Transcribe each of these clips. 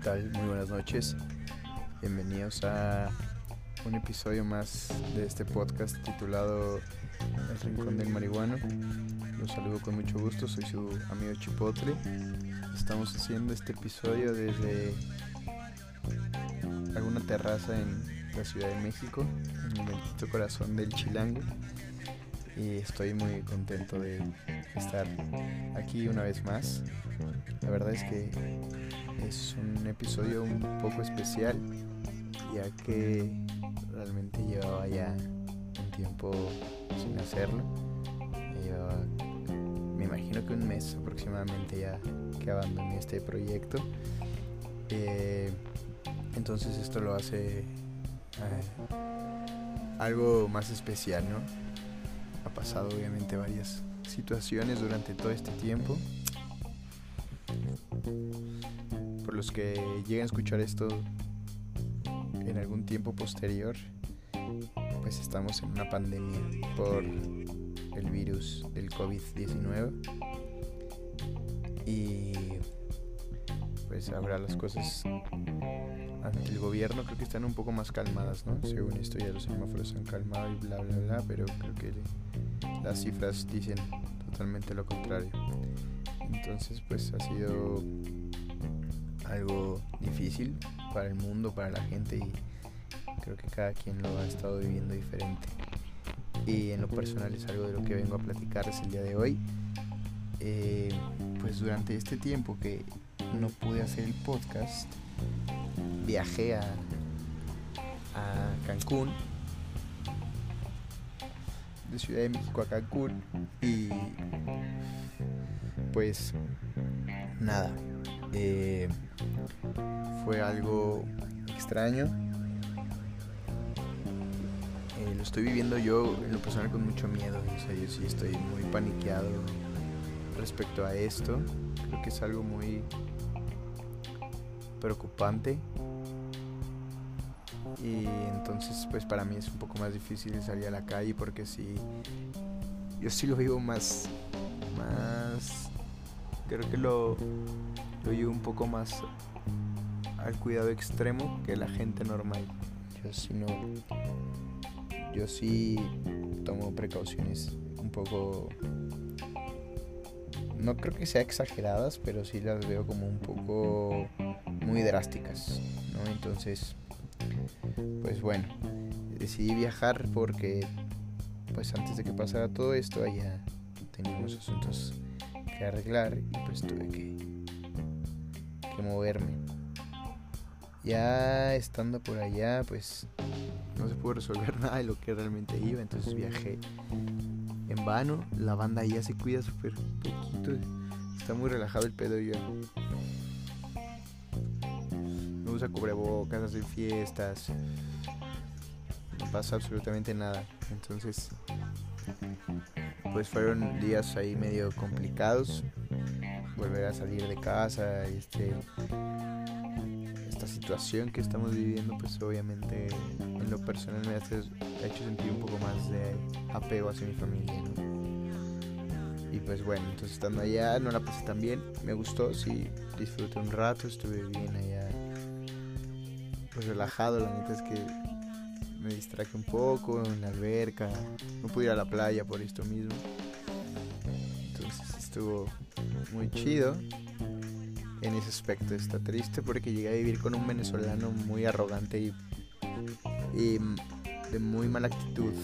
tal? Muy buenas noches. Bienvenidos a un episodio más de este podcast titulado El Rincón del Marihuano. Los saludo con mucho gusto, soy su amigo Chipotle. Estamos haciendo este episodio desde alguna terraza en la Ciudad de México, en el bendito corazón del Chilango. Y estoy muy contento de estar aquí una vez más. La verdad es que es un episodio un poco especial, ya que realmente llevaba ya un tiempo sin hacerlo. me imagino que un mes aproximadamente ya que abandoné este proyecto. Eh, entonces esto lo hace eh, algo más especial, ¿no? Ha pasado obviamente varias situaciones durante todo este tiempo. Los que lleguen a escuchar esto en algún tiempo posterior, pues estamos en una pandemia por el virus del COVID-19. Y pues ahora las cosas el gobierno creo que están un poco más calmadas, ¿no? Según esto ya los semáforos se han calmado y bla bla bla, pero creo que las cifras dicen totalmente lo contrario. Entonces pues ha sido algo difícil para el mundo, para la gente y creo que cada quien lo ha estado viviendo diferente. Y en lo personal es algo de lo que vengo a platicarles el día de hoy. Eh, pues durante este tiempo que no pude hacer el podcast, viajé a, a Cancún de Ciudad de México a Cancún y pues nada, eh, fue algo extraño. Eh, lo estoy viviendo yo en lo personal con mucho miedo, o sea, yo sí estoy muy paniqueado respecto a esto. Creo que es algo muy preocupante y entonces pues para mí es un poco más difícil salir a la calle porque si yo sí lo vivo más más creo que lo lo llevo un poco más al cuidado extremo que la gente normal. Yo sí no. Yo sí tomo precauciones un poco no creo que sea exageradas pero sí las veo como un poco muy drásticas no entonces pues bueno, decidí viajar porque pues antes de que pasara todo esto allá teníamos asuntos que arreglar y pues tuve que, moverme. Ya estando por allá pues no se pudo resolver nada de lo que realmente iba, entonces viajé en vano. La banda ya se cuida súper poquito, está muy relajado el pedo ya usa cubrebocas, hace fiestas, no pasa absolutamente nada. Entonces, pues fueron días ahí medio complicados. Volver a salir de casa este esta situación que estamos viviendo, pues obviamente en lo personal me ha hecho sentir un poco más de apego hacia mi familia, Y pues bueno, entonces estando allá no la pasé tan bien, me gustó, sí, disfruté un rato, estuve bien allá pues relajado, la neta es que me distraje un poco en la alberca, no pude ir a la playa por esto mismo. Entonces estuvo muy chido. En ese aspecto está triste porque llegué a vivir con un venezolano muy arrogante y, y de muy mala actitud.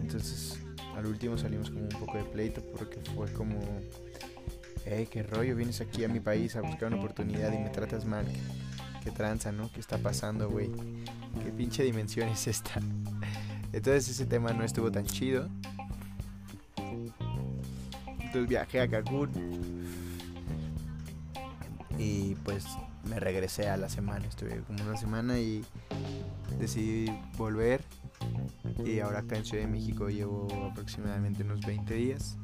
Entonces al último salimos como un poco de pleito porque fue como, hey, qué rollo, vienes aquí a mi país a buscar una oportunidad y me tratas mal qué tranza, ¿no? ¿Qué está pasando, güey? ¿Qué pinche dimensión es esta? Entonces ese tema no estuvo tan chido. Entonces viajé a Cancún. Y pues me regresé a la semana. Estuve como una semana y decidí volver. Y ahora acá en Ciudad de México llevo aproximadamente unos 20 días.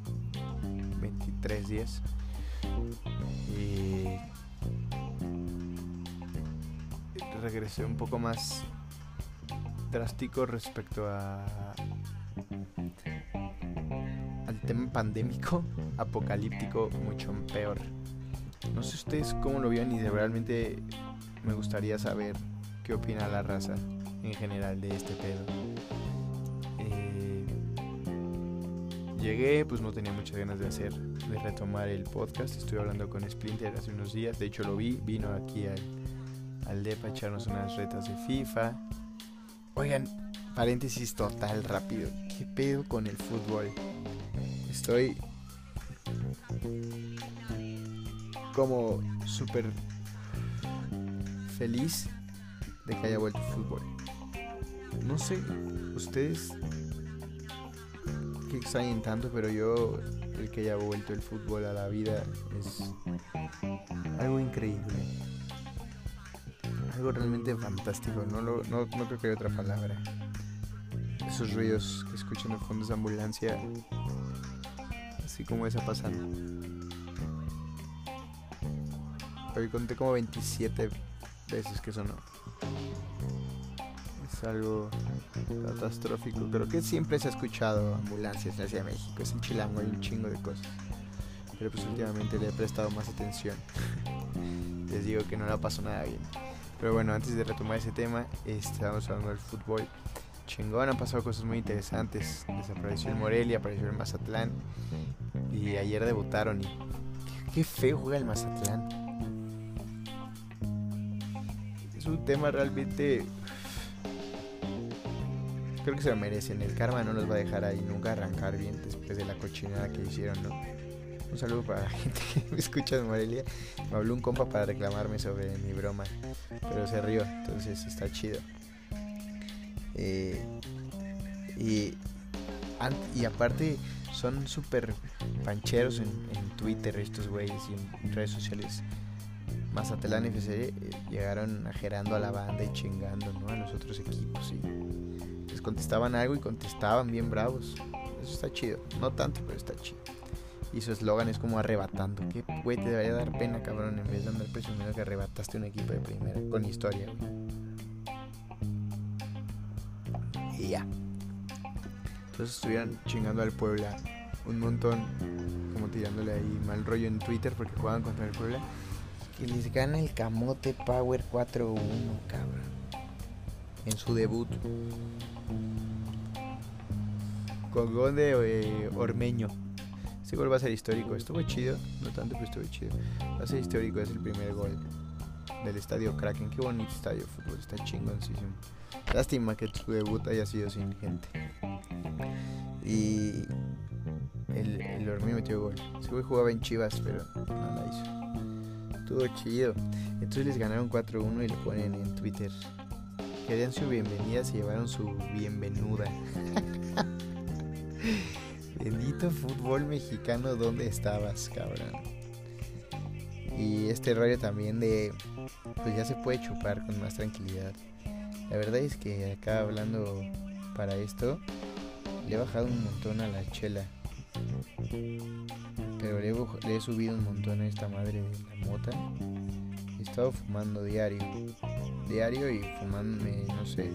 23 días. Y regresé un poco más drástico respecto a tema pandémico, apocalíptico, mucho peor. No sé ustedes cómo lo vieron y de realmente me gustaría saber qué opina la raza en general de este pedo. Eh, llegué, pues no tenía muchas ganas de hacer, de retomar el podcast. Estuve hablando con Splinter hace unos días, de hecho lo vi, vino aquí al, al DEPA a echarnos unas retas de FIFA. Oigan, paréntesis total rápido, ¿qué pedo con el fútbol? Estoy como súper feliz de que haya vuelto el fútbol. No sé, ustedes que extrañen tanto, pero yo el que haya vuelto el fútbol a la vida es algo increíble. Algo realmente fantástico, no, no, no creo que haya otra palabra. Esos ruidos que escuchan de fondo de ambulancia, así como esa pasando. Hoy conté como 27 veces que sonó. Es algo catastrófico. Creo que siempre se ha escuchado ambulancias en de México. Es en Chilango, hay un chingo de cosas. Pero pues últimamente le he prestado más atención. Les digo que no la pasó nada bien. Pero bueno, antes de retomar ese tema, estamos hablando del fútbol. Chingón, han pasado cosas muy interesantes. Desapareció el Morelia, apareció el Mazatlán. Y ayer debutaron y qué feo juega el Mazatlán un tema realmente creo que se lo merecen. El karma no los va a dejar ahí nunca arrancar bien después de la cochinada que hicieron, ¿no? Un saludo para la gente que me escucha de Morelia. Me habló un compa para reclamarme sobre mi broma, pero se rió, entonces está chido. Eh, y, y aparte son súper pancheros en, en Twitter estos güeyes y en redes sociales. Mazatlán FC eh, llegaron ajerando a la banda y chingando a los otros equipos y les contestaban algo y contestaban bien bravos. Eso está chido, no tanto, pero está chido. Y su eslogan es como arrebatando. Que güey, te debería dar pena, cabrón, en vez de andar presumiendo que arrebataste un equipo de primera con historia, Y ya. Entonces estuvieron chingando al Puebla un montón, como tirándole ahí mal rollo en Twitter porque jugaban contra el Puebla que les gana el Camote Power 4-1, cabrón. En su debut. Con gol de eh, Ormeño. Ese gol va a ser histórico. Estuvo chido. No tanto, pero estuvo chido. Va a ser histórico. Es el primer gol del estadio Kraken. Qué bonito estadio de fútbol. Está chingoncísimo. Lástima que su debut haya sido sin gente. Y el, el metió gol. Ese güey jugaba en Chivas, pero no la hizo. Estuvo chido. Entonces les ganaron 4-1 y le ponen en Twitter. Querían su bienvenida, se llevaron su bienvenuda. Bendito fútbol mexicano, ¿dónde estabas, cabrón? Y este rollo también de, pues ya se puede chupar con más tranquilidad. La verdad es que acá hablando para esto, le he bajado un montón a la chela. Pero le he, subido un montón a esta madre de la mota. He estado fumando diario. Diario y fumándome, no sé.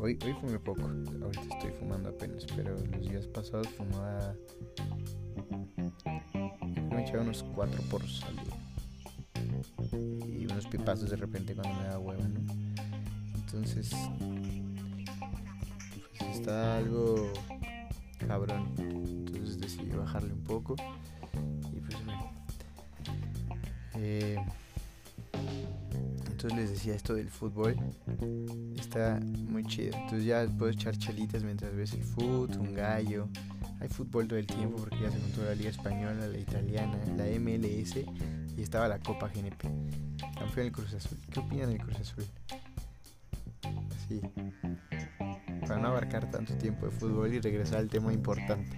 Hoy, hoy fumé poco. Ahorita estoy fumando apenas. Pero los días pasados fumaba. Me echaba unos cuatro por salir. Y unos pipazos de repente cuando me da huevo, ¿no? Entonces. Pues está algo cabrón. Entonces decidí bajarle un poco. Y pues eh, entonces les decía esto del fútbol. Está muy chido. Entonces ya puedes echar chelitas mientras ves el fútbol, un gallo. Hay fútbol todo el tiempo porque ya se contó la Liga Española, la Italiana, la MLS y estaba la Copa GNP. Campeón el Cruz Azul. ¿Qué opinan del Cruz Azul? Sí para no abarcar tanto tiempo de fútbol y regresar al tema importante.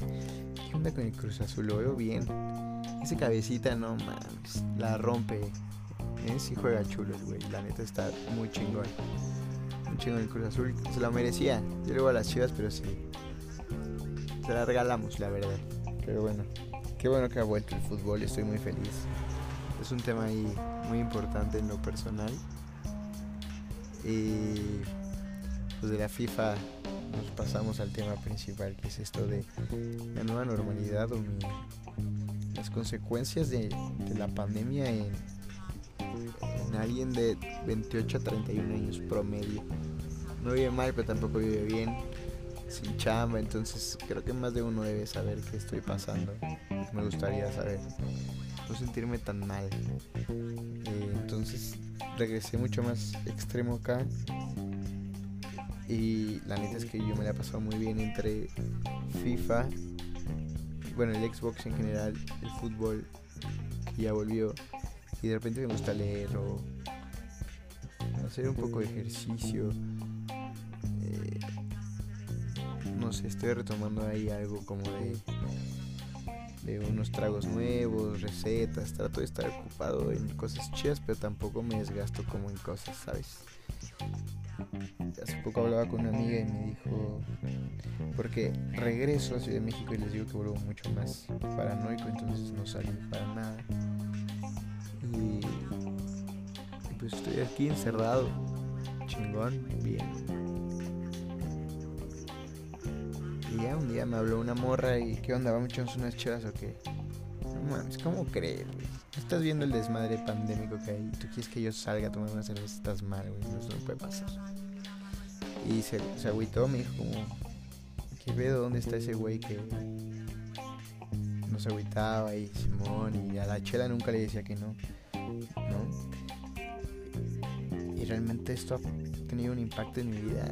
¿Qué onda con el Cruz Azul? Lo veo bien. Ese cabecita, no mames, la rompe. ¿Eh? Sí juega chulo el güey, la neta está muy chingón. Muy chingón el Cruz Azul, se la merecía. Yo luego a las chivas, pero sí. Se la regalamos, la verdad. Pero bueno, qué bueno que ha vuelto el fútbol, estoy muy feliz. Es un tema ahí muy importante en lo personal. Y pues de la FIFA nos pasamos al tema principal, que es esto de la nueva normalidad o las consecuencias de, la pandemia en, en alguien de 28 a 31 años promedio. No vive mal, pero tampoco vive bien, sin chamba, entonces creo que más de uno debe saber qué estoy pasando. Me gustaría saber, no sentirme tan mal. Eh, entonces regresé mucho más extremo acá. Y la neta es que yo me la he pasado muy bien entre FIFA, bueno, el Xbox en general, el fútbol, que ya volvió. Y de repente me gusta leer o hacer un poco de ejercicio. Estoy retomando ahí algo como de, de unos tragos nuevos, recetas. Trato de estar ocupado en cosas chidas, pero tampoco me desgasto como en cosas, ¿sabes? Hace poco hablaba con una amiga y me dijo, porque regreso a Ciudad de México y les digo que vuelvo mucho más paranoico, entonces no salí para nada. Y, pues estoy aquí encerrado, chingón, bien. Un día me habló una morra y ¿qué onda? ¿Vamos a echarnos unas chivas o qué? No mames, ¿cómo crees, Estás viendo el desmadre pandémico que hay. ¿Tú quieres que yo salga a tomar una cerveza? Estás mal, güey. Eso no puede pasar. Y se, se agüitó, me dijo como... ¿Qué pedo? ¿Dónde está ese güey que... No se agüitaba y Simón y a la chela nunca le decía que no. ¿No? Y realmente esto ha tenido un impacto en mi vida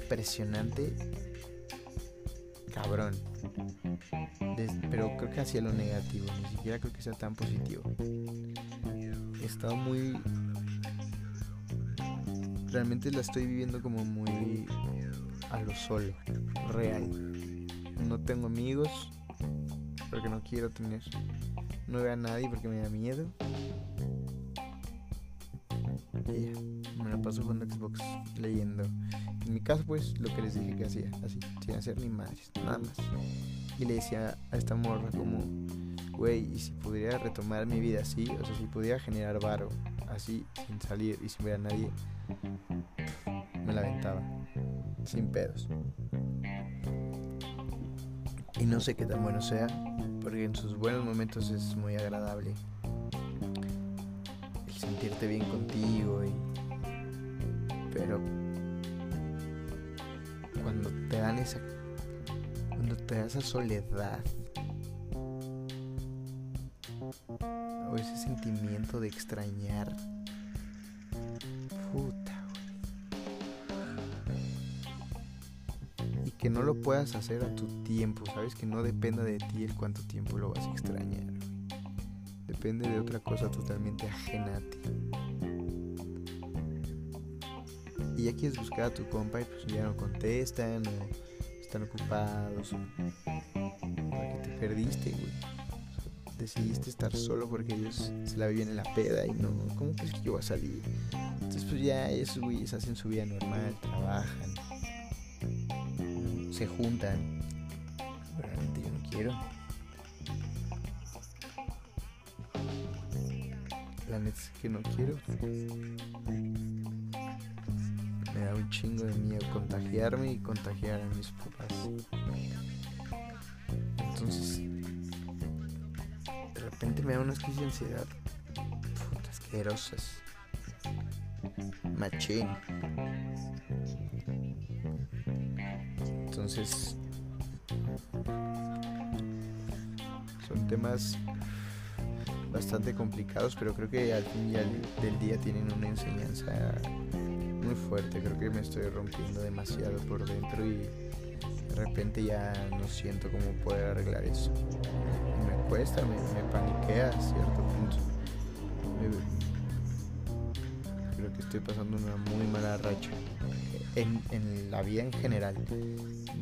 impresionante. Cabrón pero creo que hacia lo negativo, ni siquiera creo que sea tan positivo. He estado muy... Realmente la estoy viviendo como muy a lo solo, real. No tengo amigos porque no quiero tener. No veo a nadie porque me da miedo. Y me la paso jugando Xbox leyendo. En mi caso, pues lo que les dije que hacía, así, sin hacer ni madres, nada más. Y le decía a esta morra como, güey, y si pudiera retomar mi vida así, o sea, si pudiera generar varo así, sin salir y sin ver a nadie, me la aventaba, sin pedos. Y no sé qué tan bueno sea, porque en sus buenos momentos es muy agradable. El sentirte bien contigo y... Pero cuando te da esa soledad o ese sentimiento de extrañar, puta, Y que no lo puedas hacer a tu tiempo, ¿sabes? Que no dependa de ti el cuánto tiempo lo vas a extrañar. Depende de otra cosa totalmente ajena a ti. Y ya quieres buscar a tu compa y pues ya no contestan o están ocupados o que te perdiste, güey. Decidiste estar solo porque ellos se la viven en la peda y no, ¿cómo crees que yo voy a salir? Entonces pues ya esos güeyes hacen su vida normal, trabajan, se juntan. Realmente yo no quiero. La neta es que no quiero me da un chingo de miedo contagiarme y contagiar a mis papás. Entonces, de repente me da unas crisis de ansiedad puta, asquerosas. Machín. Entonces, son temas bastante complicados, pero creo que al fin y al del día tienen una enseñanza muy fuerte, creo que me estoy rompiendo demasiado por dentro y de repente ya no siento cómo poder arreglar eso. Me cuesta, me, paniquea a cierto punto. creo que estoy pasando una muy mala racha en, en la vida en general.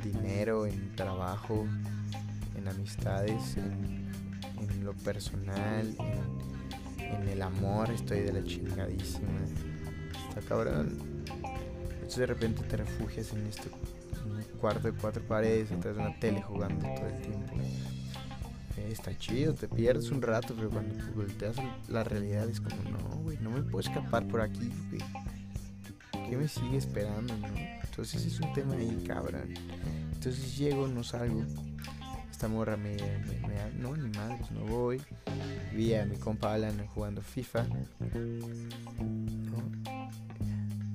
Dinero, en trabajo, en amistades, en, en lo personal, en, en el amor, estoy de la chingadísima. Está cabrón entonces de repente te refugias en este cuarto de cuatro paredes, atrás de una tele jugando todo el tiempo. Eh, está chido, te pierdes un rato, pero cuando volteas la realidad es como, no, güey, no me puedo escapar por aquí, güey. ¿Qué me sigue esperando? Entonces es un tema ahí, cabrón. Entonces llego, no salgo. esta morra me, me, no, ni madres, no voy. Vi a mi compa Alan jugando FIFA.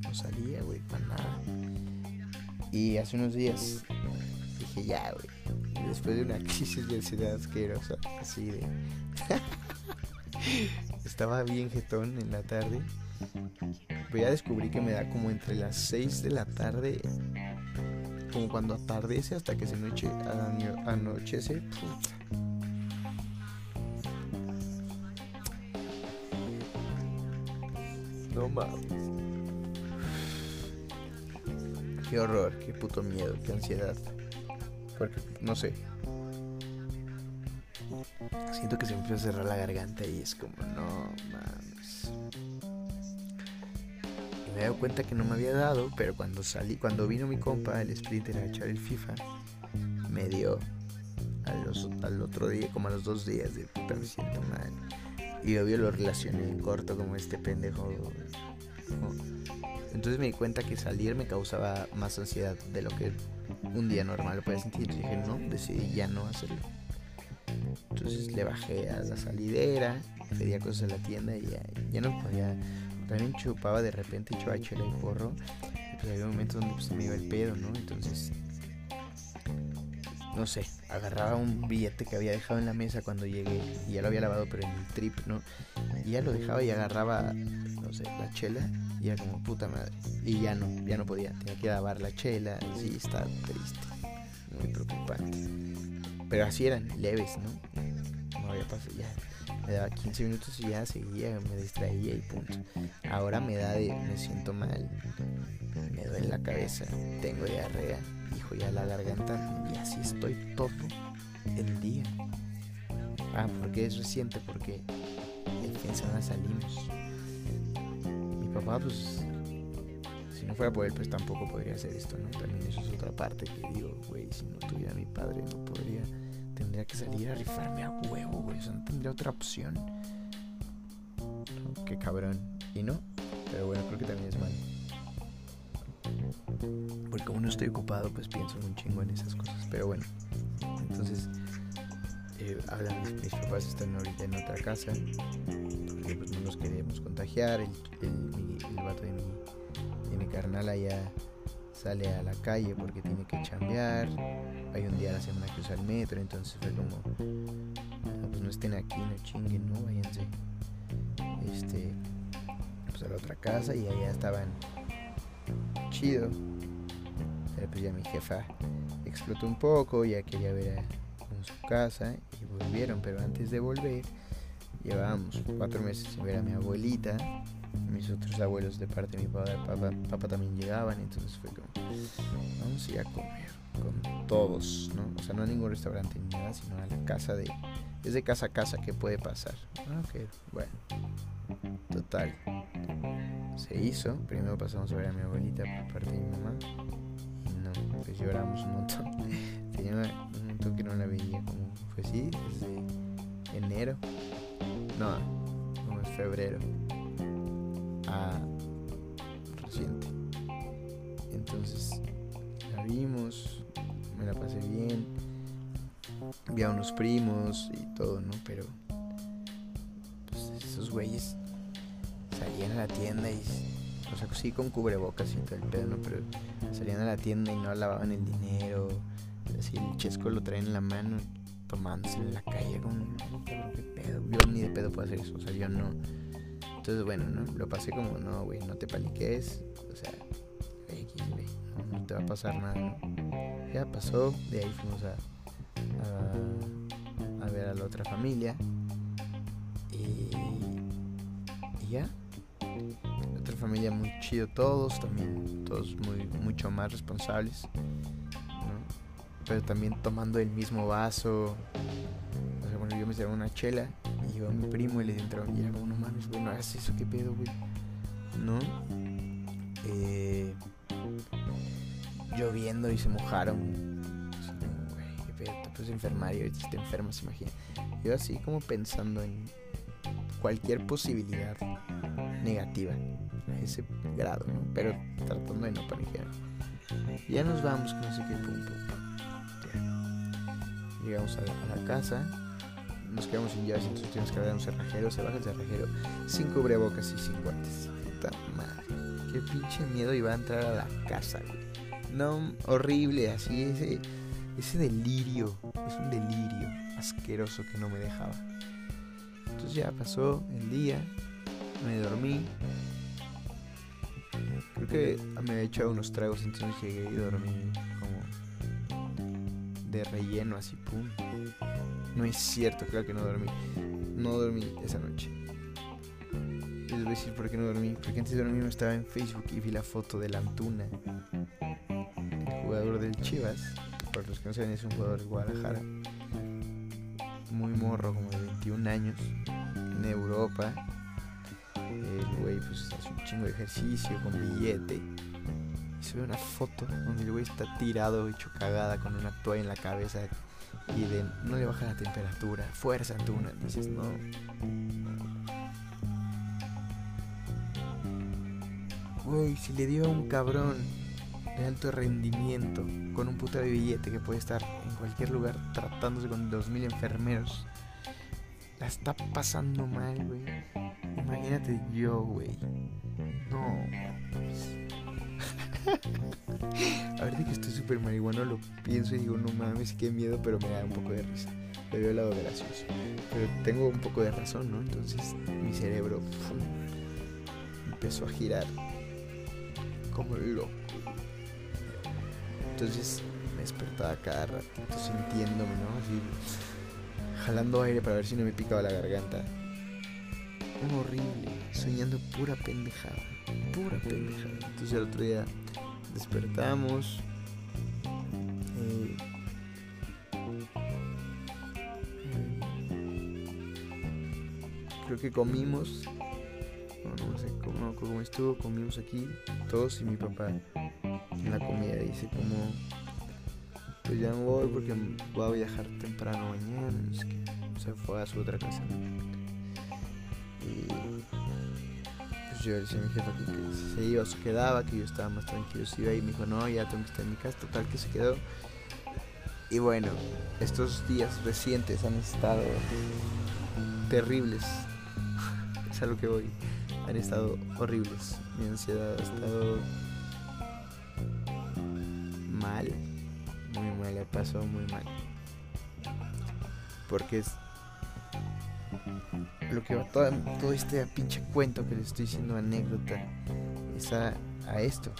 No, salía, güey, para nada. Y hace unos días dije, ya, güey. Después de una crisis de ansiedad asquerosa, así de. Estaba bien jetón en la tarde. Pero ya descubrí que me da como entre las 6 de la tarde como cuando atardece hasta que se noche, anochece. No mames. Qué horror, qué puto miedo, qué ansiedad. Porque, no sé. Siento que se me empieza a cerrar la garganta y es como, no mames me he dado cuenta que no me había dado, pero cuando salí, cuando vino mi compa, el Splinter, a echar el FIFA, me dio al otro día, como a los dos días de puta me siento mal. Y obvio lo relacioné en corto como este pendejo. Entonces me di cuenta que salir me causaba más ansiedad de lo que un día normal lo podía sentir. Dije, no, decidí ya no hacerlo. Entonces le bajé a la salidera, pedía cosas a la tienda y ya, no podía también chupaba de repente chela y porro. Y pues había momentos donde pues, me iba el pedo, ¿no? Entonces, no sé, agarraba un billete que había dejado en la mesa cuando llegué y ya lo había lavado, pero en el trip, ¿no? Y ya lo dejaba y agarraba, no sé, la chela y era como puta madre. Y ya no, ya no podía, tenía que lavar la chela, sí, estaba triste, muy preocupante. Pero así eran leves, ¿no? No había pasado ya me daba 15 minutos y ya seguía, me distraía y punto. Ahora me da de, me siento mal, me duele la cabeza, tengo diarrea, hijo ya la garganta y así estoy todo el día. Ah, porque es reciente, porque el fin de semana salimos. Mi papá, pues, si no fuera por él, pues tampoco podría hacer esto, ¿no? También eso es otra parte que digo, güey, si no tuviera mi padre, no podría tendría que salir a rifarme a huevo, güey. Eso no tendría otra opción. Qué cabrón. Y no, pero bueno, creo que también es malo. Porque como no estoy ocupado, pues pienso un chingo en esas cosas. Pero bueno, entonces, eh, hablan, mis, papás están ahorita en otra casa. Porque pues no nos queremos contagiar. El, el, el vato de mi, de carnal allá sale a la calle porque tiene que chambear. Hay un día a la semana que usa el metro, entonces fue como, pues no estén aquí, no chinguen, no, váyanse. Este, pues a la otra casa y allá estaban chido. Ya mi jefa explotó un poco, ya quería ver a, en su casa y volvieron, pero antes de volver llevábamos cuatro meses sin ver a mi abuelita mis otros abuelos de parte de mi padre, papá, papá también llegaban, entonces fue como, vamos a ir a comer con todos, ¿no? O sea, no a ningún restaurante ni nada, sino a la casa de, es de casa a casa que puede pasar. Ah, bueno, total. Se hizo, primero pasamos a ver a mi abuelita por parte de mi mamá, y no, pues lloramos un montón. Tenía un montón que no la veía, como fue así, desde enero, no, como es febrero reciente. Entonces la vimos, me la pasé bien, vi a unos primos y todo, ¿no? Pero pues esos güeyes salían a la tienda y, o sea, sí con cubrebocas y todo el pedo, ¿no? Pero salían a la tienda y no lavaban el dinero, así el chesco lo traen en la mano tomándose en la calle como, ¿qué pedo? Yo ni de pedo puedo hacer eso, o sea, yo no entonces, bueno, ¿no? Lo pasé como, no, güey, no te paniques. O sea, no, te va a pasar nada. Ya pasó, de ahí fuimos a, a, ver a la otra familia. Y, y ya. otra familia muy chido todos, también todos muy mucho más responsables. Pero también tomando el mismo vaso. O sea, bueno, yo me serví una chela a mi primo y le entraron y era como, no mames, güey, no hagas eso, qué pedo, güey. ¿No? Eh, lloviendo y se mojaron. Pedo, te puedes enfermar y ahorita te enfermas, imagina. Yo así como pensando en cualquier posibilidad negativa a ese grado, ¿no? Pero tratando de no paniquear. Ya nos vamos, que no sé pum, pum. llegamos a, la casa, nos quedamos sin llaves, entonces tuvimos que hablar un cerrajero, se baja el cerrajero, sin cubrebocas y sin guantes. Puta qué pinche miedo iba a entrar a la casa, No, horrible, así, ese, ese delirio, es un delirio asqueroso que no me dejaba. Entonces ya pasó el día, me dormí. Creo que me había echado unos tragos, entonces llegué y dormí como de relleno, así, pum. No es cierto, claro que no dormí. No dormí esa noche. Les voy a decir por qué no dormí. Porque antes de dormir estaba en Facebook y vi la foto de Antuna, el jugador del Chivas. Por los que no saben, es un jugador de Guadalajara. Muy morro, como de 21 años en Europa. El güey pues hace un chingo de ejercicio con billete. Y se ve una foto donde el güey está tirado, hecho cagada con una toalla en la cabeza. Y de no le baja la temperatura. Fuerza, Antuna. Dices, no. Güey, si le dio a un cabrón de alto rendimiento con un puto de billete que puede estar en cualquier lugar tratándose con 2000 enfermeros la está pasando mal, güey. Imagínate yo, güey. No, Ahorita que estoy súper marihuano lo pienso y digo, no mames, qué miedo, pero me da un poco de risa. Le veo el lado gracioso. Pero tengo un poco de razón, ¿no? Entonces mi cerebro empezó a girar como loco. Entonces me despertaba cada ratito sintiéndome, ¿no? Así jalando aire para ver si no me picaba la garganta. Horrible, soñando pura pendejada, pura pendejada. Entonces el otro día despertamos. Eh, creo que comimos. No, sé cómo, cómo, estuvo. Comimos aquí todos y mi papá en la comida dice como pues ya me voy porque voy a viajar temprano mañana. Es que se fue a su otra casa. Y pues yo le decía a mi jefa que, se iba se quedaba, que yo estaba más tranquilo si iba y me dijo, no, ya tengo que estar en mi casa, total que se quedó. Y bueno, estos días recientes han estado terribles. es a lo que voy. Han estado horribles. Mi ansiedad ha estado mal pasó muy mal. Porque es lo que va todo, todo este pinche cuento que le estoy diciendo anécdota es a, a esto.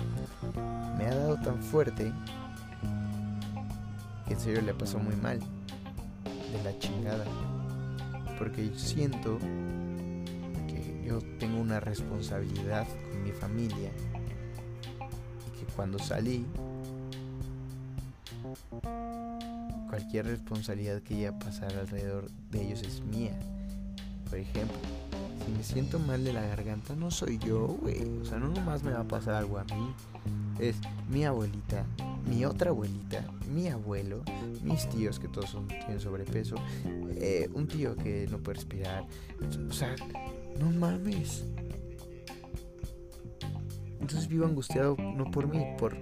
Me ha dado tan fuerte que en serio le pasó muy mal. De la chingada. Porque yo siento que yo tengo una responsabilidad con mi familia. Y que cuando salí Cualquier responsabilidad que llegue a pasar alrededor de ellos es mía. Por ejemplo, si me siento mal de la garganta, no soy yo, güey. O sea, no nomás me va a pasar algo a mí. Es mi abuelita, mi otra abuelita, mi abuelo, mis tíos que todos son, tienen sobrepeso, eh, un tío que no puede respirar. O sea, no mames. Entonces vivo angustiado no por mí, por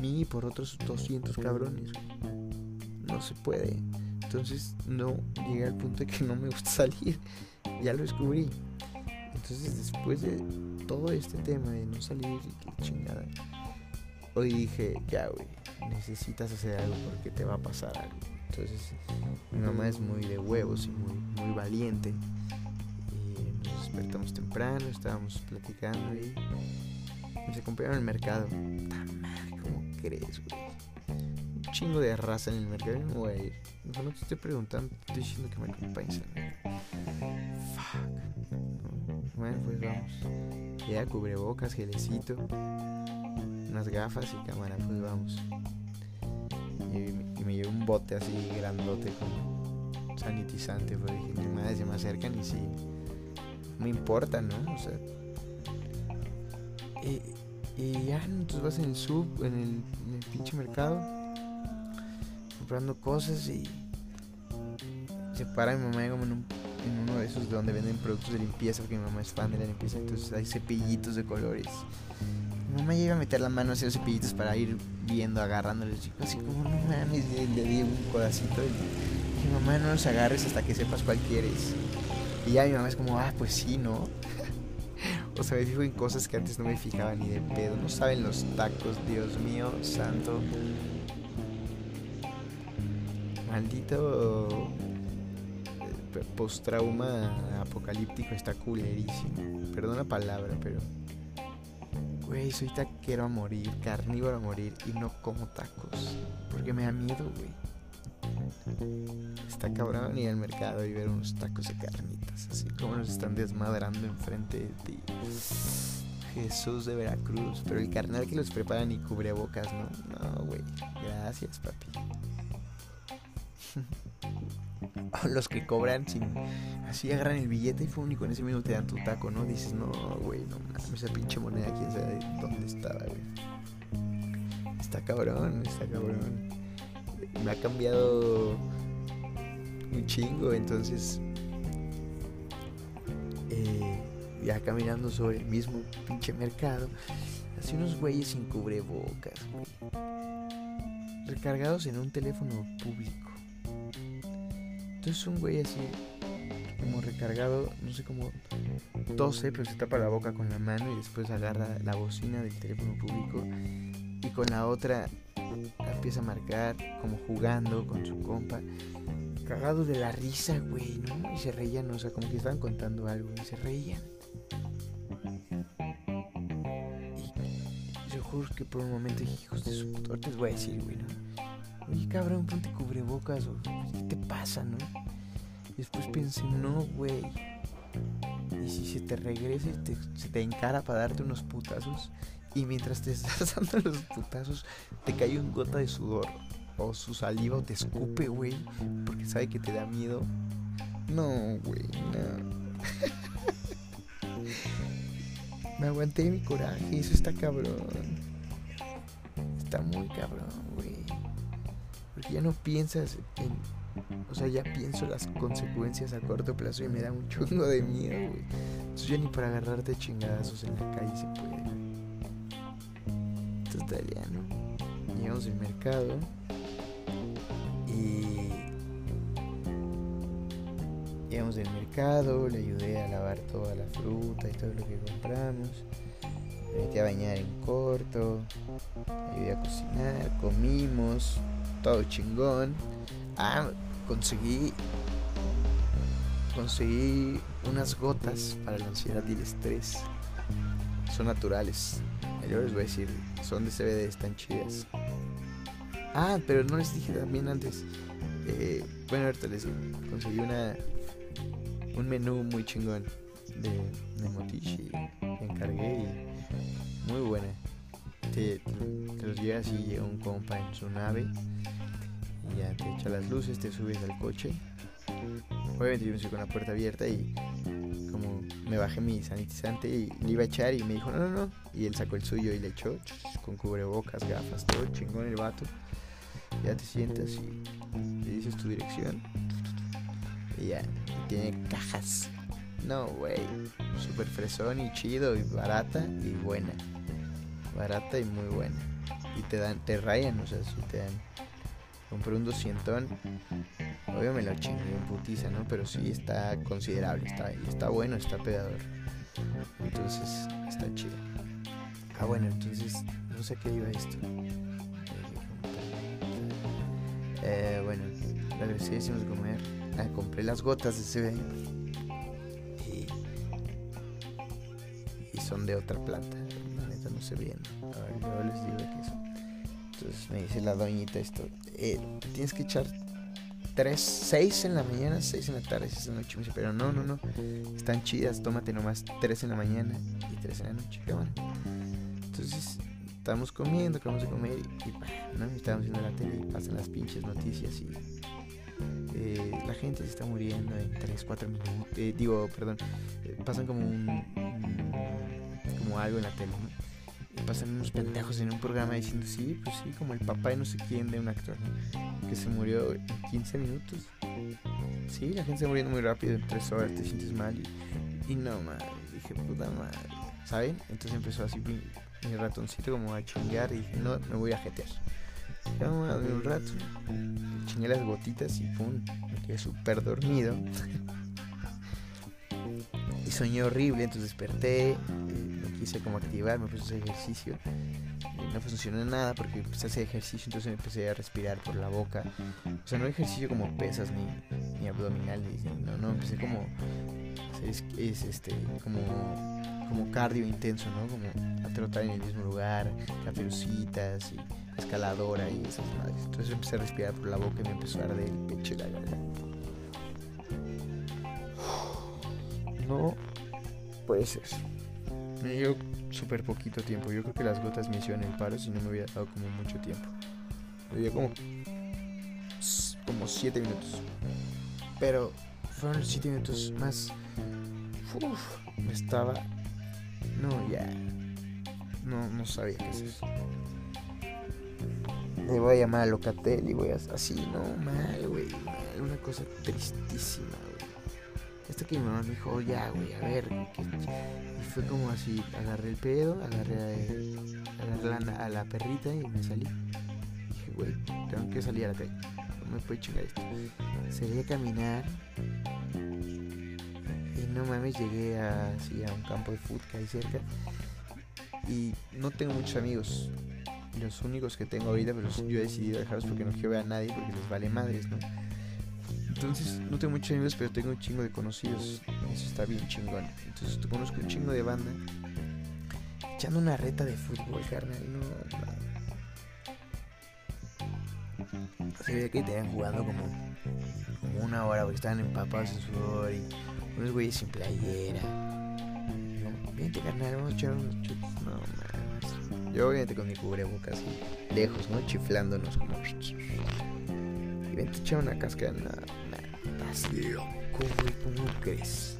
mí y por otros 200 cabrones. No se puede. Entonces no llegué al punto de que no me gusta salir. Ya lo descubrí. Entonces después de todo este tema de no salir y que chingada. Hoy dije, ya güey, necesitas hacer algo porque te va a pasar algo. Entonces mi mamá es muy de huevos y muy, muy valiente. Y nos despertamos temprano, estábamos platicando y nos acompañaron al mercado crees, güey? Chingo de raza en el mercado y no. No, te estoy preguntando, te estoy diciendo que me acompañes Fuck. Bueno, pues vamos. Ya, cubrebocas, gelecito, unas gafas y cámara, pues vamos. Y, me llevo un bote así grandote con sanitizante, porque dije, mi madre se me acercan y sí, me importa, ¿no? O sea, y, ya, entonces vas en el sub, en el, pinche mercado, comprando cosas y se para mi mamá como en, uno de esos donde venden productos de limpieza, porque mi mamá es fan de la limpieza, entonces hay cepillitos de colores. Mi mamá iba a meter la mano hacia los cepillitos para ir viendo, agarrándoles. Así como, no mames, le, le di un codacito. Y mi mamá, no los agarres hasta que sepas cuál quieres. Y ya mi mamá es como, ah, pues sí, ¿no? o sea, me fijo en cosas que antes no me fijaba ni de pedo. No saben los tacos, Dios mío, santo. Maldito eh, post-trauma apocalíptico está culerísimo. Perdón la palabra, pero. Güey, soy taquero a morir, carnívoro a morir y no como tacos. Porque me da miedo, güey. Está cabrón ir al mercado y ver unos tacos de carnitas, así como nos están desmadrando enfrente de ti. Jesús de Veracruz, pero el carnal que los prepara ni cubrebocas, ¿no? No, güey. Gracias, papi. los que cobran sin. Así agarran el billete y fue único en ese minuto te dan tu taco, ¿no? Dices, no, güey, no mames, esa pinche moneda, quién sabe dónde estaba, güey. Está cabrón, está cabrón. Me ha cambiado un chingo, entonces. Eh, ya caminando sobre el mismo pinche mercado, así unos güeyes sin cubrebocas. Recargados en un teléfono público. Entonces un güey así, como recargado, no sé cómo tose, pero se tapa la boca con la mano y después agarra la bocina del teléfono público y con la otra empieza a marcar, como jugando con su compa. Cagado de la risa, güey, ¿no? Y se reían, o sea, como que estaban contando algo y se reían. Y yo juro que por un momento dije, hijos de su puta, les voy a decir, güey, ¿no? Oye cabrón, ponte cubrebocas o ¿qué te pasa, no? Después pensé, no, güey. Y si se te regresa y te, se te encara para darte unos putazos y mientras te estás dando los putazos te cae un gota de sudor o su saliva o te escupe, güey, porque sabe que te da miedo. No, güey, no. Me aguanté mi coraje, eso está cabrón. Está muy cabrón, güey ya no piensas en. O sea, ya pienso las consecuencias a corto plazo y me da un chungo de miedo, güey. Entonces ya ni para agarrarte chingadazos en la calle se puede. Entonces ya, ¿no? Llegamos al mercado y. Llegamos al mercado, le ayudé a lavar toda la fruta y todo lo que compramos. Me metí a bañar en corto, ayudé a cocinar, comimos, todo chingón. Ah, conseguí. Conseguí unas gotas para la ansiedad y el estrés. Son naturales. Yo les voy a decir, son de CBD, están chidas. Ah, pero no les dije también antes. Eh, bueno, ahorita les digo. Conseguí una un menú muy chingón de, de Motichi. encargué y muy buena te, te los llevas y llega un compa en su nave y ya te echa las luces, te subes al coche. Obviamente yo me subí con la puerta abierta y como me bajé mi sanitizante y le iba a echar y me dijo no, no, no. Y él sacó el suyo y le echó con cubrebocas, gafas, todo chingón el vato. Ya te sientas y le dices tu dirección. Y ya, tiene cajas. No, güey. Super fresón y chido y barata y buena barata y muy buena. Y te dan, te rayan, o sea, si te dan. Compré un 200, obvio me lo chingué en putiza, ¿no? Pero sí está considerable, está, está bueno, está pedador. Entonces, está chido. Ah, bueno, entonces, no sé qué iba esto. Eh, bueno, regresé, hicimos comer. Ah, compré las gotas de CBD. Y, y son de otra planta sé bien. A ver, yo les digo que eso. Entonces me dice la doñita esto. Eh, tienes que echar 3, 6 en la mañana, 6 en la tarde, 6 en la noche. Me dice, pero no, no, no. Están chidas, tómate nomás 3 en la mañana y 3 en la noche. Entonces estamos comiendo, acabamos de comer y, ¿no? estábamos viendo la tele y pasan las pinches noticias y eh, la gente se está muriendo en 3, 4 minutos. Eh, digo, perdón, eh, pasan como un, un, como algo en la tele, ¿no? Pasan unos pendejos en un programa diciendo, sí, pues sí, como el papá de no sé quién de un actor, que se murió en 15 minutos. Sí, la gente se muriendo muy rápido, en 3 horas te sientes mal. Y, no, madre, dije, puta madre, ¿saben? Entonces empezó así, mi ratoncito como a chingar y dije, no, me voy a jetear. Vamos a dormir un rato. Chingué las gotitas y pum, me quedé súper dormido. y soñé horrible, entonces desperté, me quise como activar, me puse a hacer ejercicio. Y no funcionó nada porque empecé a hacer ejercicio, entonces empecé a respirar por la boca. O sea, no ejercicio como pesas ni, ni abdominales, no, no, empecé como es, es este como como cardio intenso, ¿no? Como a trotar en el mismo lugar, caperucitas y escaladora y esas madres. Entonces empecé a respirar por la boca y me empezó a arder el pecho y la garganta. No puede ser. Me dio súper poquito tiempo. Yo creo que las gotas me hicieron el paro si no me hubiera dado como mucho tiempo. Me dio como como 7 minutos. Pero fueron los 7 minutos más Uf, me estaba no, ya. No, no sabía qué eso. Le voy a llamar a Locatel y voy a. Así, no, mal, güey. Una cosa tristísima, güey. Hasta que mi mamá me dijo, ya, güey, a ver. Y fue como así: agarré el pedo, agarré, a, la perrita y me salí. dije, güey, tengo que salir a la calle. No me puede chingar esto. Salí a caminar no mames, llegué a, a un campo de fútbol que hay cerca. Y no tengo muchos amigos. Los únicos que tengo ahorita, pero yo he decidido dejarlos porque no quiero ver a nadie, porque les vale madres, ¿no? Entonces, no tengo muchos amigos, pero tengo un chingo de conocidos. Eso está bien chingón. Entonces, conozco un chingo de banda. Echando una reta de fútbol, carnal. No, Se ve que te habían jugando como, como una hora, porque estaban empapados en sudor y unos güeyes sin playera. No, vente carnal, vamos a echar unos chutos. No mames. Yo obviamente con mi cubrebocas lejos, ¿no? Chiflándonos como. Y vente echar una cascada. ¿Cómo crees?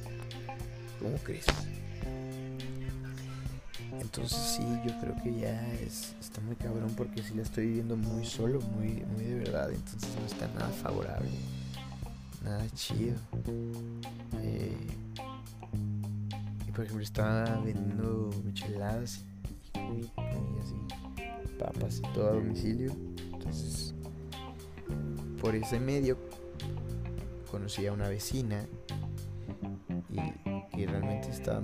¿Cómo crees? Entonces sí, yo creo que ya es, está muy cabrón porque sí la estoy viviendo muy solo, muy, muy de verdad. Entonces no está nada favorable nada chido. Eh, y por ejemplo estaba vendiendo micheladas y, así papas y todo a domicilio. Entonces por ese medio conocí a una vecina y que realmente está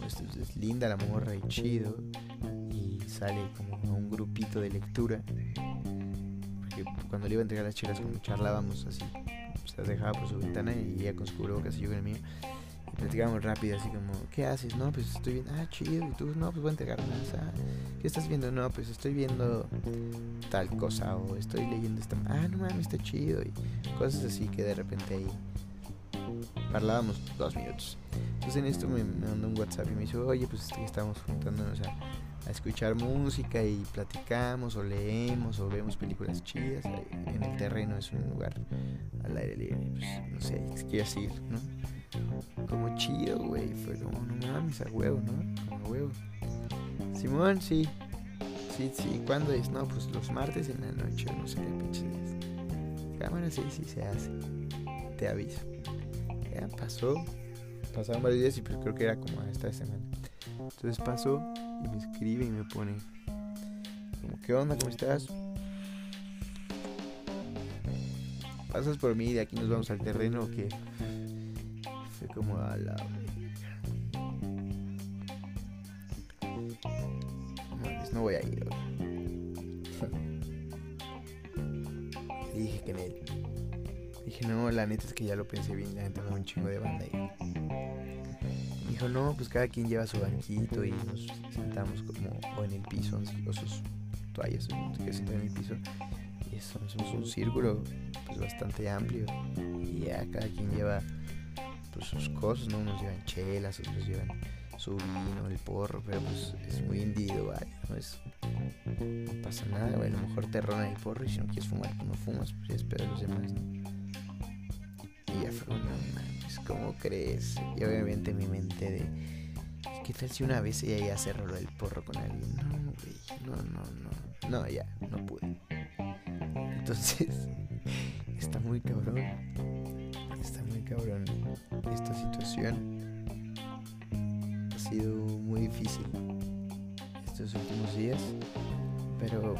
pues, es linda la morra y chido y sale como un grupito de lectura porque cuando le iba a entregar las chelas como charlábamos así se dejaba por su ventana y ella con su cubrebocas y yo con el mío. Y platicábamos rápido, así como, ¿qué haces? No, pues estoy viendo, ah, chido, y tú, no, pues voy a entregar más. ¿Qué estás viendo? No, pues estoy viendo tal cosa, o estoy leyendo esta, ah, no mames, está chido, y cosas así que de repente ahí hablábamos dos minutos. Entonces en esto me, mandó un WhatsApp y me dijo, oye, pues estamos juntándonos a a escuchar música y platicamos o leemos o vemos películas chidas. En el terreno es un lugar al aire libre, pues, no sé, quieres ir, ¿no? Como chido, güey. Fue como, no mames, a huevo, ¿no? Como huevo. Simón, sí. Sí, sí. ¿Cuándo es? No, pues los martes en la noche, no sé qué pinche Cámara, sí, sí se hace. Te aviso. Ya pasó. Pasaron varios días y pues creo que era como esta semana. Entonces pasó y me escribe y me pone como, ¿qué onda? ¿Cómo estás? ¿Pasas por mí y de aquí nos vamos al terreno o? Como a la... No, no voy a ir dije que me... Dije, no, la neta es que ya lo pensé bien, la me un chingo de banda ahí dijo, no, pues cada quien lleva su banquito y nos sentamos como o en el piso, o sus toallas, que sentar en el piso. Y eso, somos un círculo pues bastante amplio. Y ya cada quien lleva pues sus cosas, ¿no? Unos llevan chelas, otros llevan su vino, el porro, pero pues es muy individual, ¿no? Es, no pasa nada, A lo mejor te roban el porro y si no quieres fumar, pues no fumas, pues ya los demás, Y ya fue una ¿cómo crees? Y obviamente mi mente de, ¿qué tal si una vez ella ya se roló el porro con alguien? No, güey, no, no, no, no, ya, no pude. Entonces, está muy cabrón, está muy cabrón esta situación. Ha sido muy difícil estos últimos días, pero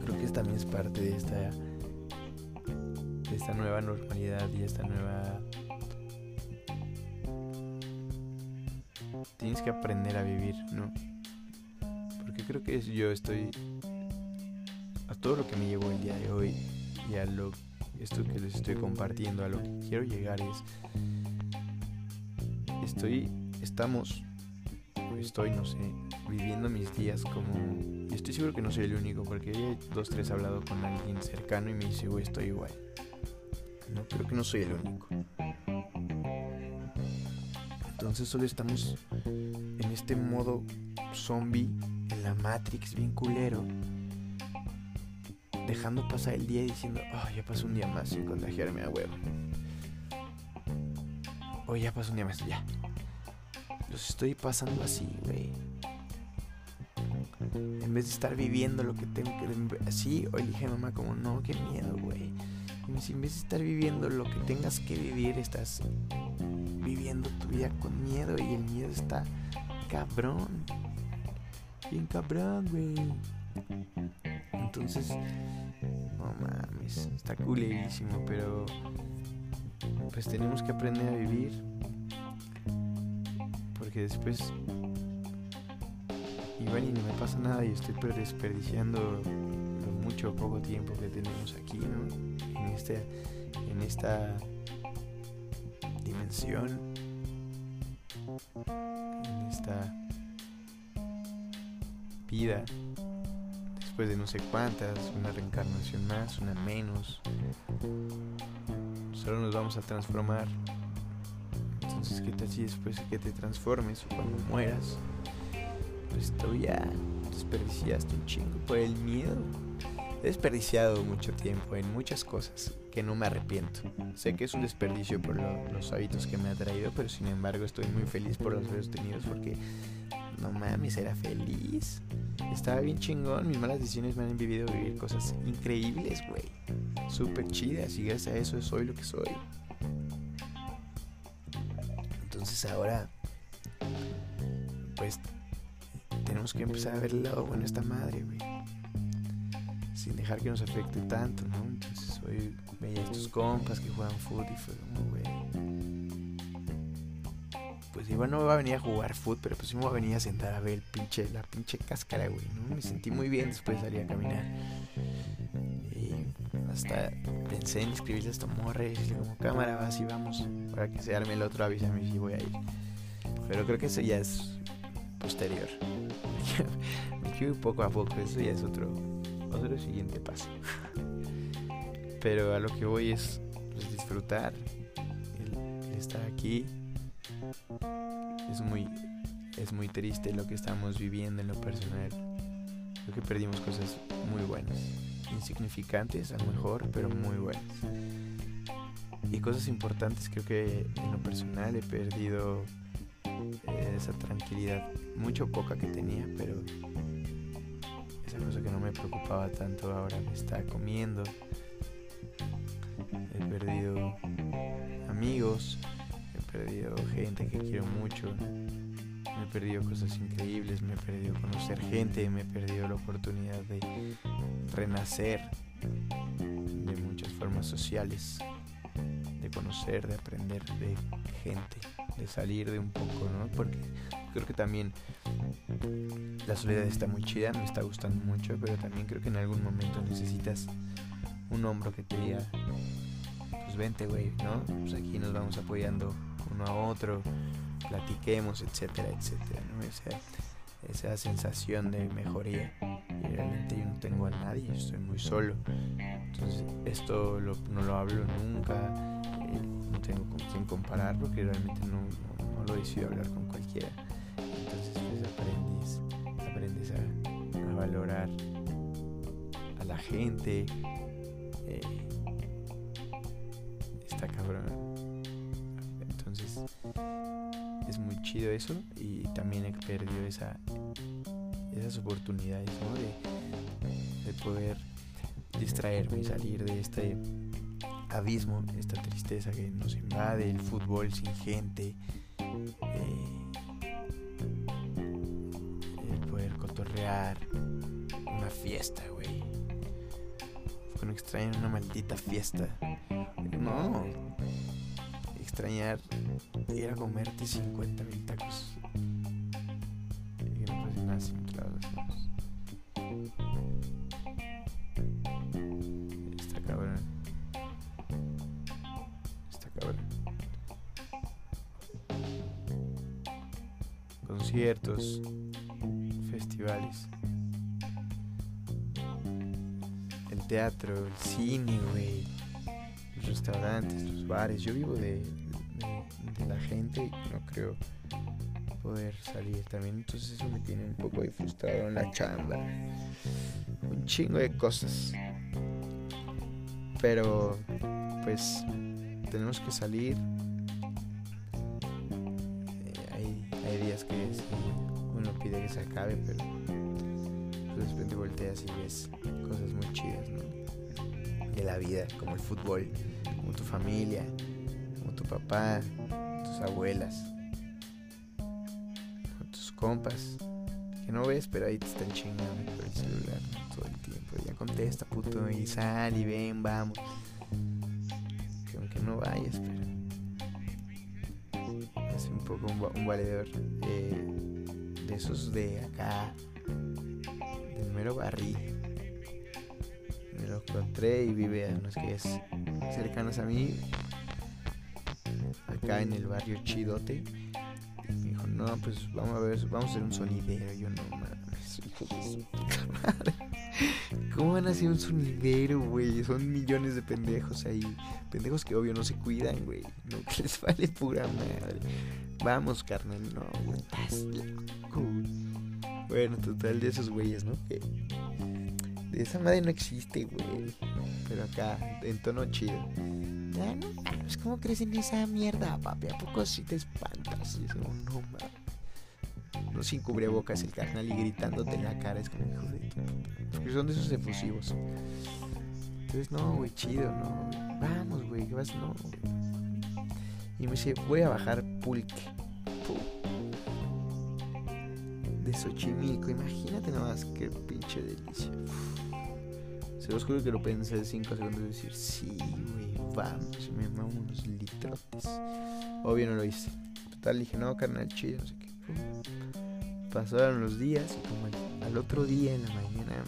creo que también es parte de esta de esta nueva normalidad y esta nueva tienes que aprender a vivir, ¿no? Porque creo que yo estoy a todo lo que me llevó el día de hoy y a lo esto que les estoy compartiendo, a lo que quiero llegar es estoy estamos estoy no sé viviendo mis días como estoy seguro que no soy el único porque hay dos tres he hablado con alguien cercano y me dice güey estoy igual no creo que no soy el único. Entonces solo estamos en este modo zombie en la Matrix bien culero dejando pasar el día y diciendo, oh, ya pasó un día más sin contagiarme a huevo. Oh, ya pasó un día más, ya. Los estoy pasando así, güey. En vez de estar viviendo lo que tengo que... Así, hoy dije mamá como, no, qué miedo, güey. En vez de estar viviendo lo que tengas que vivir, estás viviendo tu vida con miedo y el miedo está cabrón. Bien cabrón, güey. Entonces, no mames, está culerísimo, pero pues tenemos que aprender a vivir. Porque después igual y no me pasa nada y estoy desperdiciando lo mucho o poco tiempo que tenemos aquí, ¿no? En este en esta dimensión en esta vida después de no sé cuántas, una reencarnación más, una menos. Solo nos vamos a transformar. Entonces, ¿qué tal si después que te transformes o cuando mueras, pues tú ya desperdiciaste un chingo por el miedo? He desperdiciado mucho tiempo en muchas cosas que no me arrepiento. Sé que es un desperdicio por los hábitos que me ha traído, pero sin embargo estoy muy feliz por los haberlos tenidos porque no mames, era feliz. Estaba bien chingón. Mis malas decisiones me han vivido vivir cosas increíbles, güey. Súper chidas. Y gracias a eso soy lo que soy. Entonces ahora, pues, tenemos que empezar a ver el lado bueno esta madre, güey. Sin dejar que nos afecte tanto, ¿no? Entonces hoy veía a estos compas que juegan fútbol y fue como, güey pues no me va a venir a jugar fútbol, pero pues sí me voy a venir a sentar a ver el pinche, la pinche cáscara, güey, ¿no? Me sentí muy bien después de salir a caminar. Y hasta pensé en escribirle a esta y decirle como cámara, va, así vamos, para que se arme el otro, avísame si voy a ir. Pero creo que eso ya es posterior. me quiero poco a poco, eso ya es otro, otro siguiente paso. Pero a lo que voy es pues, disfrutar el estar aquí es muy, es muy triste lo que estamos viviendo en lo personal. Creo que perdimos cosas muy buenas, insignificantes a lo mejor, pero muy buenas. Y cosas importantes, creo que en lo personal he perdido eh, esa tranquilidad, mucho poca que tenía, pero esa cosa que no me preocupaba tanto ahora me está comiendo. He perdido amigos, perdido gente que quiero mucho, me he perdido cosas increíbles, me he perdido conocer gente, me he perdido la oportunidad de renacer de muchas formas sociales, de conocer, de aprender de gente, de salir de un poco, ¿no? Porque creo que también la soledad está muy chida, me está gustando mucho, pero también creo que en algún momento necesitas un hombro que te diga, pues vente, güey, ¿no? Pues aquí nos vamos apoyando uno a otro, platiquemos, etcétera, etcétera, ¿no? Esa, sensación de mejoría. Y realmente yo no tengo a nadie, estoy muy solo. Entonces esto no lo hablo nunca, eh, no tengo con quién comparar porque realmente no, no, lo decido hablar con cualquiera. Entonces aprendes, aprendes a, a valorar a la gente. Eh, está cabrón es muy chido eso y también he perdido esa, esas oportunidades de, poder distraerme y salir de este abismo, esta tristeza que nos invade, el fútbol sin gente, eh, el poder cotorrear, una fiesta, güey. Con extrañar una maldita fiesta. No. Extrañar ir a comerte 50 mil tacos. Y no puedes nada sin. Está cabrón. Está cabrón. Conciertos, festivales. El teatro, el cine, güey. Los restaurantes, los bares. Yo vivo de, no creo poder salir también. Entonces eso me tiene un poco frustrado en la chamba. Un chingo de cosas. Pero pues tenemos que salir. Eh, hay, hay días que uno pide que se acabe, pero pues, de repente volteas y ves cosas muy chidas, ¿no? De la vida, como el fútbol, como tu familia, como tu papá, tus abuelas compas que no ves, pero ahí te están chingando por el celular todo el tiempo. Ya contesta, puto, y sal y ven, vamos. Que aunque no vayas, pero es un poco un, valedor de esos de acá, del mero barril. Me lo encontré y vive a unos que es cercanos a mí, acá en el barrio Chidote no, pues vamos a ver, vamos a hacer un sonidero. Yo no mames, ¿Cómo van a hacer un sonidero, güey? Son millones de pendejos ahí. Pendejos que obvio no se cuidan, güey. No, que les vale pura madre. Vamos, carnal, no, güey. Bueno, total de esos güeyes, ¿no? Que de esa madre no existe, güey. Pero acá, en tono chido. Ya no mames, ¿cómo crees en esa mierda, papi? ¿A poco si te espantas? Y no mames. No sin cubrebocas el carnal y gritándote en la cara, es como hijo de Porque son de esos efusivos. Entonces, no, güey, chido, no. Vamos, güey, ¿qué vas? No, Y me dice, voy a bajar pulque. De Xochimilco, imagínate nada más qué pinche delicia. Se los juro que lo pensé 5 segundos y decir, sí, güey, vamos, me mamo unos litrotes. Obvio no lo hice. Total, dije, no, carnal, chido, no sé qué. Pasaron los días y como al, otro día en la mañana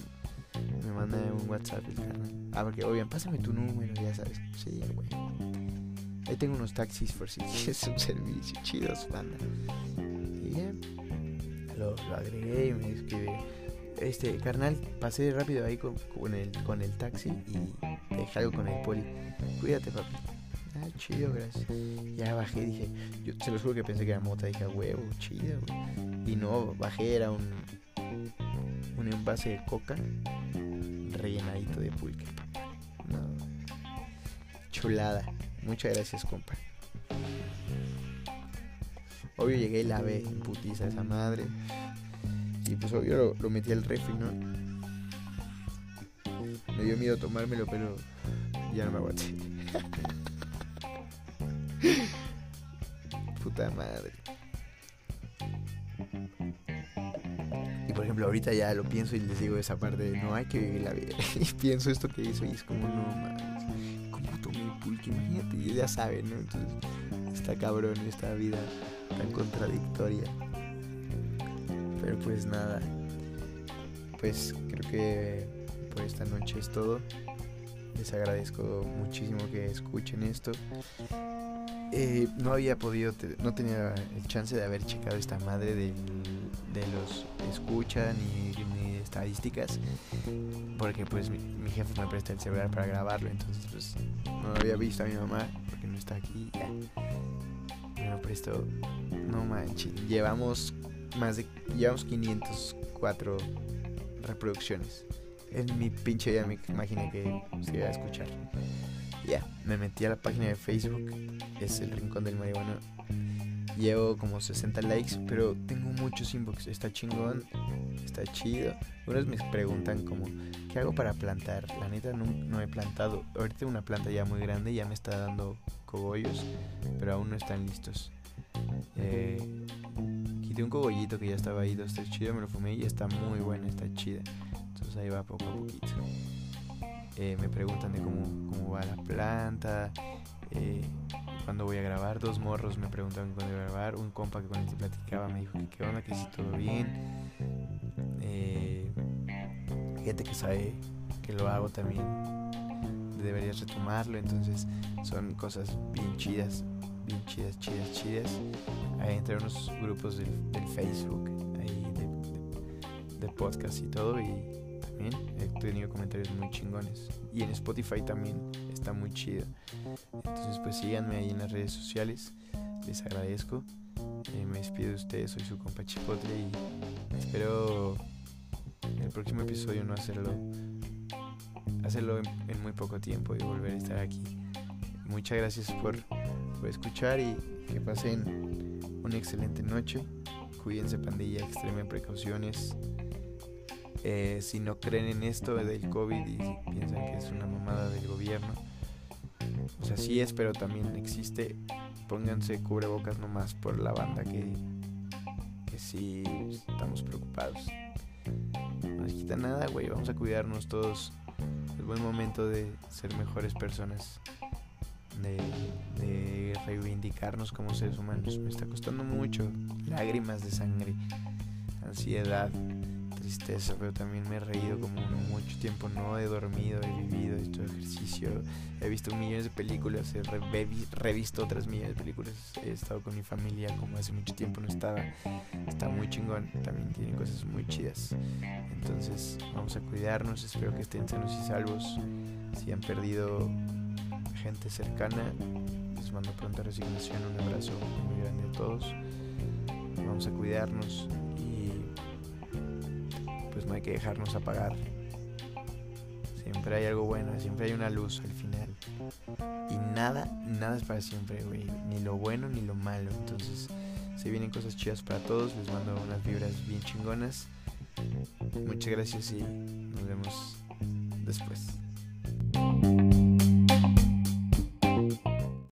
me manda un WhatsApp el carnal. Ah, porque, obvio, pásame tu número, ya sabes. Sí, güey. Ahí tengo unos taxis por si quieres un servicio. Chidos, banda. Y ya, lo, lo agregué y me escribe este, carnal, pasé rápido ahí con, el, con el taxi y dejé algo con el poli. Cuídate, papi. Ah, chido, gracias. Ya bajé, dije, yo se lo juro que pensé que era mota, dije, huevo, chido, Y no, bajé, era un, un envase de coca rellenadito de pulque, No. Chulada. Muchas gracias, compa. Obvio llegué y lavé en putiza esa madre. Y pues obvio lo, metí al refri, ¿no? Me dio miedo tomármelo, pero ya no me aguanté. Puta madre. Y por ejemplo, ahorita ya lo pienso y les digo esa parte de no hay que vivir la vida. y pienso esto que hizo y es como, no mames, ¿cómo tomé pulque? Imagínate, ya saben, ¿no? Entonces, está cabrón esta vida tan contradictoria. Pero pues nada. Pues creo que por esta noche es todo. Les agradezco muchísimo que escuchen esto. Eh, no había podido, no tenía el chance de haber checado esta madre de, los escucha ni, estadísticas porque pues mi, jefe me presta el celular para grabarlo entonces pues no había visto a mi mamá porque no está aquí me lo prestó no manches llevamos más de. Llevamos 504 reproducciones. En mi pinche ya me imaginé que se iba a escuchar. Ya, me metí a la página de Facebook. Es el Rincón del Marihuana. Llevo como 60 likes, pero tengo muchos inbox. Está chingón, está chido. Unos me preguntan como, ¿qué hago para plantar? La neta no, no he plantado. Ahorita tengo una planta ya muy grande, ya me está dando cogollos, pero aún no están listos. Eh, de un cogollito que ya estaba ahí, dos, tres chido, me lo fumé y está muy buena, está chida. Entonces ahí va poco a poquito. Eh, me preguntan de cómo, cómo va la planta, eh, cuándo voy a grabar. Dos morros me preguntaban cuándo iba a grabar. Un compa que con el que platicaba me dijo que qué onda, que si todo bien. Eh, gente que sabe que lo hago también deberías retomarlo. Entonces son cosas bien chidas, bien chidas, chidas, chidas. Hay entre unos grupos del, Facebook, ahí de, podcast y todo. Y también he tenido comentarios muy chingones. Y en Spotify también está muy chido. Entonces pues síganme ahí en las redes sociales. Les agradezco. Eh, me despido de ustedes, soy su compa Chipotle y espero en el próximo episodio no hacerlo hacerlo en, muy poco tiempo y volver a estar aquí. Muchas gracias por, escuchar y que pasen una excelente noche. Cuídense pandilla, extremen precauciones. Eh, si no creen en esto del COVID y piensan que es una mamada del gobierno, o sea, sí es, pero también existe. Pónganse cubrebocas nomás por la banda que, que sí estamos preocupados. No nos quita nada, güey. Vamos a cuidarnos todos buen momento de ser mejores personas, de, reivindicarnos como seres humanos. Me está costando mucho, lágrimas de sangre, ansiedad, tristeza, pero también me he reído como mucho tiempo, no he dormido, he vivido, he hecho ejercicio, he visto millones de películas, he revisto otras millones de películas, he estado con mi familia como hace mucho tiempo no estaba, está muy chingón, también tiene cosas muy chidas. Entonces vamos a cuidarnos, espero que estén sanos y salvos, si han perdido gente cercana, les mando pronta resignación, un abrazo muy grande a todos, vamos a cuidarnos pues no hay que dejarnos apagar. Siempre hay algo bueno, siempre hay una luz al final. Y nada, nada es para siempre, güey. Ni lo bueno ni lo malo. Entonces, se vienen cosas chidas para todos. Les mando unas vibras bien chingonas. Muchas gracias y nos vemos después.